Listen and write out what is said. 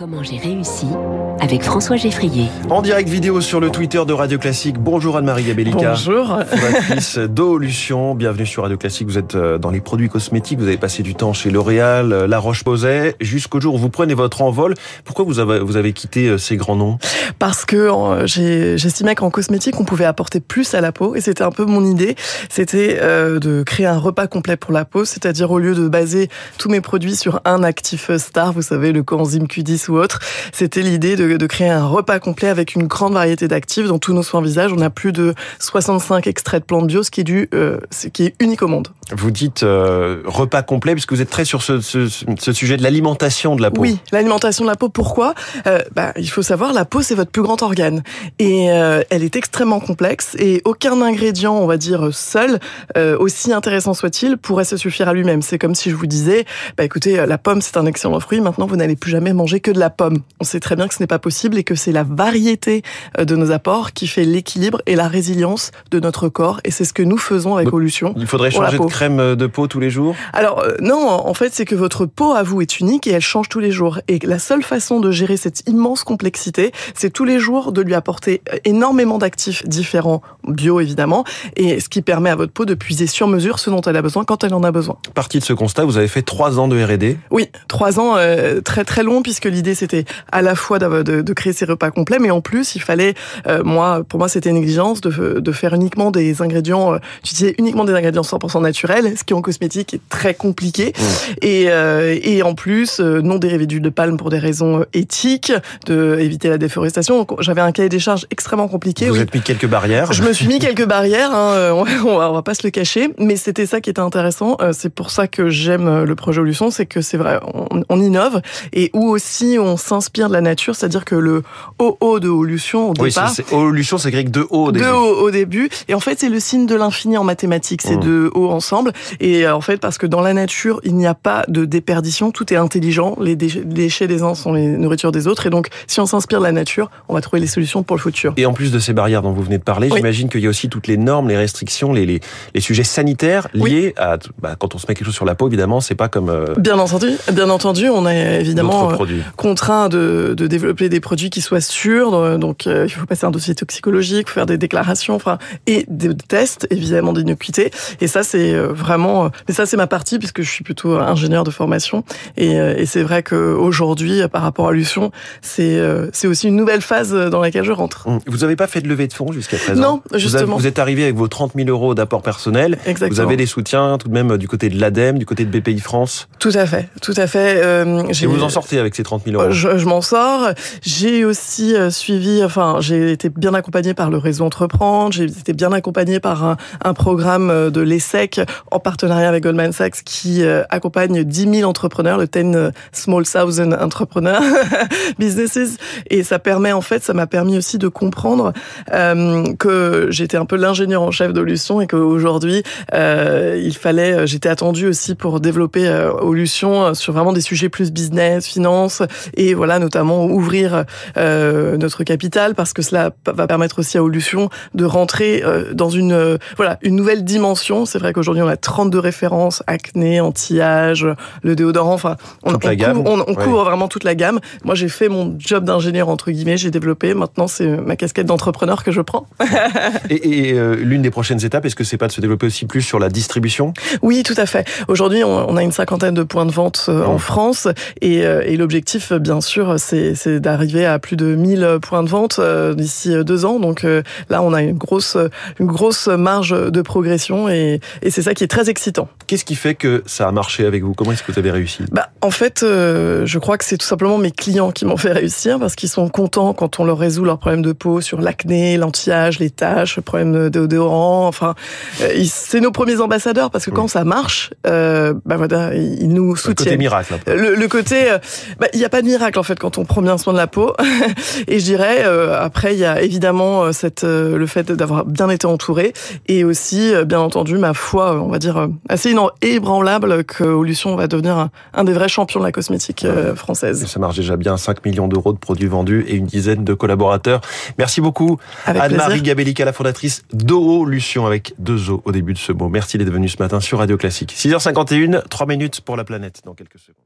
Comment j'ai réussi avec François Geffrier. En direct vidéo sur le Twitter de Radio Classique. Bonjour Anne-Marie Gabellica. Bonjour. Fondatrice d'Olution. Bienvenue sur Radio Classique. Vous êtes euh, dans les produits cosmétiques. Vous avez passé du temps chez L'Oréal, euh, La Roche-Posay, jusqu'au jour où vous prenez votre envol. Pourquoi vous avez, vous avez quitté euh, ces grands noms? Parce que j'estimais qu'en cosmétique, on pouvait apporter plus à la peau. Et c'était un peu mon idée. C'était de créer un repas complet pour la peau. C'est-à-dire au lieu de baser tous mes produits sur un actif star, vous savez, le coenzyme Q10 ou autre, c'était l'idée de, de, créer un repas complet avec une grande variété d'actifs dans tous nos soins visage. On a plus de 65 extraits de plantes bio, ce qui est, du, euh, ce qui est unique au monde. Vous dites euh, repas complet puisque vous êtes très sur ce, ce, ce sujet de l'alimentation de la peau. Oui, l'alimentation de la peau. Pourquoi euh, bah, Il faut savoir, la peau c'est votre plus grand organe et elle est extrêmement complexe et aucun ingrédient, on va dire seul, aussi intéressant soit-il, pourrait se suffire à lui-même. C'est comme si je vous disais, bah écoutez, la pomme c'est un excellent fruit. Maintenant vous n'allez plus jamais manger que de la pomme. On sait très bien que ce n'est pas possible et que c'est la variété euh, de nos apports qui fait l'équilibre et la résilience de notre corps et c'est ce que nous faisons avec Olution. Il faudrait changer de crème de peau tous les jours? Alors euh, non, en fait c'est que votre peau à vous est unique et elle change tous les jours et la seule façon de gérer cette immense complexité, c'est tous les jours de lui apporter énormément d'actifs différents, bio évidemment, et ce qui permet à votre peau de puiser sur mesure ce dont elle a besoin quand elle en a besoin. Partie de ce constat, vous avez fait trois ans de R&D. Oui, trois ans euh, très très long puisque l'idée c'était à la fois de, de, de, créer ces repas complets, mais en plus il fallait, euh, moi pour moi c'était une exigence de, de faire uniquement des ingrédients, euh, utiliser uniquement des ingrédients 100% naturels, ce qui en cosmétique est très compliqué, mmh. et, euh, et en plus euh, non dérivés d'huile de palme pour des raisons euh, éthiques, de éviter la déforestation. J'avais un cahier des charges extrêmement compliqué. Vous oui. êtes mis quelques barrières. Je me suis mis quelques barrières, hein, on, va, on va pas se le cacher, mais c'était ça qui était intéressant. C'est pour ça que j'aime le projet Olution, c'est que c'est vrai, on, on, innove et où aussi on s'inspire de la nature, c'est-à-dire que le OO de Olution au oui, départ. c'est Olution, c'est grec de haut au début. De haut au début, et en fait c'est le signe de l'infini en mathématiques, c'est mmh. de haut ensemble. Et en fait parce que dans la nature il n'y a pas de déperdition, tout est intelligent. Les déchets des uns sont les nourritures des autres, et donc si on s'inspire de la nature, on va trouver les solutions pour le futur. Et en plus de ces barrières dont vous venez de parler, oui. j'imagine qu'il y a aussi toutes les normes, les restrictions, les, les, les sujets sanitaires liés oui. à bah, quand on se met quelque chose sur la peau. Évidemment, c'est pas comme euh, bien entendu, bien entendu, on est évidemment euh, contraint de, de, développer des produits qui soient sûrs. Donc, euh, il faut passer un dossier toxicologique, faire des déclarations, enfin, et des tests évidemment d'innocuité. Et ça, c'est vraiment, mais ça, c'est ma partie puisque je suis plutôt ingénieur de formation. Et, et c'est vrai qu'aujourd'hui, par rapport à Lucion, c'est c'est aussi une nouvelle phase dans laquelle je rentre. Vous n'avez pas fait de levée de fonds jusqu'à présent Non, justement. Vous, avez, vous, êtes arrivé avec vos 30 000 euros d'apport personnel. Exactement. Vous avez des soutiens tout de même du côté de l'ADEME, du côté de BPI France. Tout à fait, tout à fait. Euh, et vous en sortez avec ces 30 000 euros Je, je m'en sors. J'ai aussi suivi, enfin, j'ai été bien accompagné par le réseau Entreprendre. J'ai été bien accompagné par un, un programme de l'ESSEC en partenariat avec Goldman Sachs qui euh, accompagne 10 000 entrepreneurs, le 10 Small Thousand Entrepreneur Businesses. Et ça permet, en fait, ça m'a permis aussi de comprendre euh, que j'étais un peu l'ingénieur en chef d'Olution et qu'aujourd'hui, euh, il fallait, j'étais attendu aussi pour développer euh, sur vraiment des sujets plus business, finance et voilà, notamment ouvrir euh, notre capital parce que cela va permettre aussi à Olution de rentrer euh, dans une, euh, voilà, une nouvelle dimension. C'est vrai qu'aujourd'hui, on a 32 références, acné, anti-âge, le déodorant, enfin, on, on, couvre, on, on ouais. couvre vraiment toute la gamme. Moi, j'ai fait mon job d'ingénieur, entre guillemets, j'ai développé. Maintenant, c'est ma casquette d'entrepreneur que je prends. et, et euh, l'une des prochaines étapes, est-ce que c'est pas de se développer aussi plus sur la distribution? Oui, tout à fait. Aujourd'hui, on, a une cinquantaine de points de vente euh, en France et, euh, et l'objectif, bien sûr, c'est d'arriver à plus de 1000 points de vente euh, d'ici deux ans. Donc là, on a une grosse, une grosse marge de progression et, et c'est ça qui est très excitant. Qu'est-ce qui fait que ça a marché avec vous? Comment est-ce que vous avez réussi? Bah, En fait, euh, je crois que c'est tout simplement mes clients qui m'ont fait réussir parce qu'ils sont contents quand on leur résout leurs problèmes de peau sur l'acné, l'anti-âge, les taches, le problème de déodorant. Enfin, euh, c'est nos premiers ambassadeurs parce que quand oui. ça marche, euh, bah voilà, ils nous soutiennent. Le côté miracle. Le, le, côté, bah, il n'y a pas de miracle en fait quand on prend bien soin de la peau. et je dirais, euh, après, il y a évidemment cette, euh, le fait d'avoir bien été entouré et aussi, euh, bien entendu, ma foi, on va dire, assez ébranlable que Olution va devenir un, un, des vrais champions de la cosmétique ouais. française. Ça marche déjà bien, 5 millions d'euros de produits vendus et une dizaine de collaborateurs. Merci beaucoup Anne-Marie Gabellica, la fondatrice d'Olution avec deux O au début de ce mot. Merci d'être venue ce matin sur Radio Classique. 6h51, 3 minutes pour la planète dans quelques secondes.